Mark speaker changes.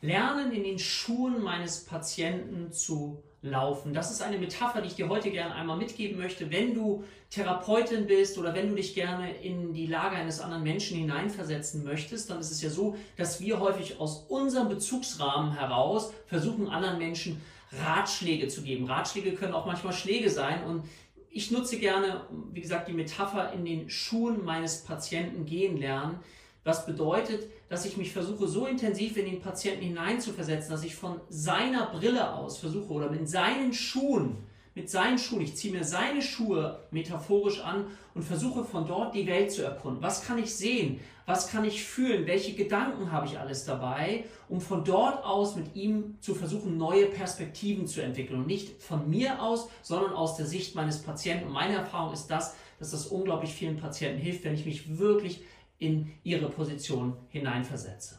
Speaker 1: Lernen in den Schuhen meines Patienten zu laufen. Das ist eine Metapher, die ich dir heute gerne einmal mitgeben möchte. Wenn du Therapeutin bist oder wenn du dich gerne in die Lage eines anderen Menschen hineinversetzen möchtest, dann ist es ja so, dass wir häufig aus unserem Bezugsrahmen heraus versuchen, anderen Menschen Ratschläge zu geben. Ratschläge können auch manchmal Schläge sein und ich nutze gerne, wie gesagt, die Metapher in den Schuhen meines Patienten gehen lernen. Was bedeutet, dass ich mich versuche, so intensiv in den Patienten hineinzuversetzen, dass ich von seiner Brille aus versuche oder mit seinen Schuhen, mit seinen Schuhen, ich ziehe mir seine Schuhe metaphorisch an und versuche von dort die Welt zu erkunden. Was kann ich sehen? Was kann ich fühlen? Welche Gedanken habe ich alles dabei? Um von dort aus mit ihm zu versuchen, neue Perspektiven zu entwickeln. Und nicht von mir aus, sondern aus der Sicht meines Patienten. Und meine Erfahrung ist das, dass das unglaublich vielen Patienten hilft, wenn ich mich wirklich in ihre Position hineinversetze.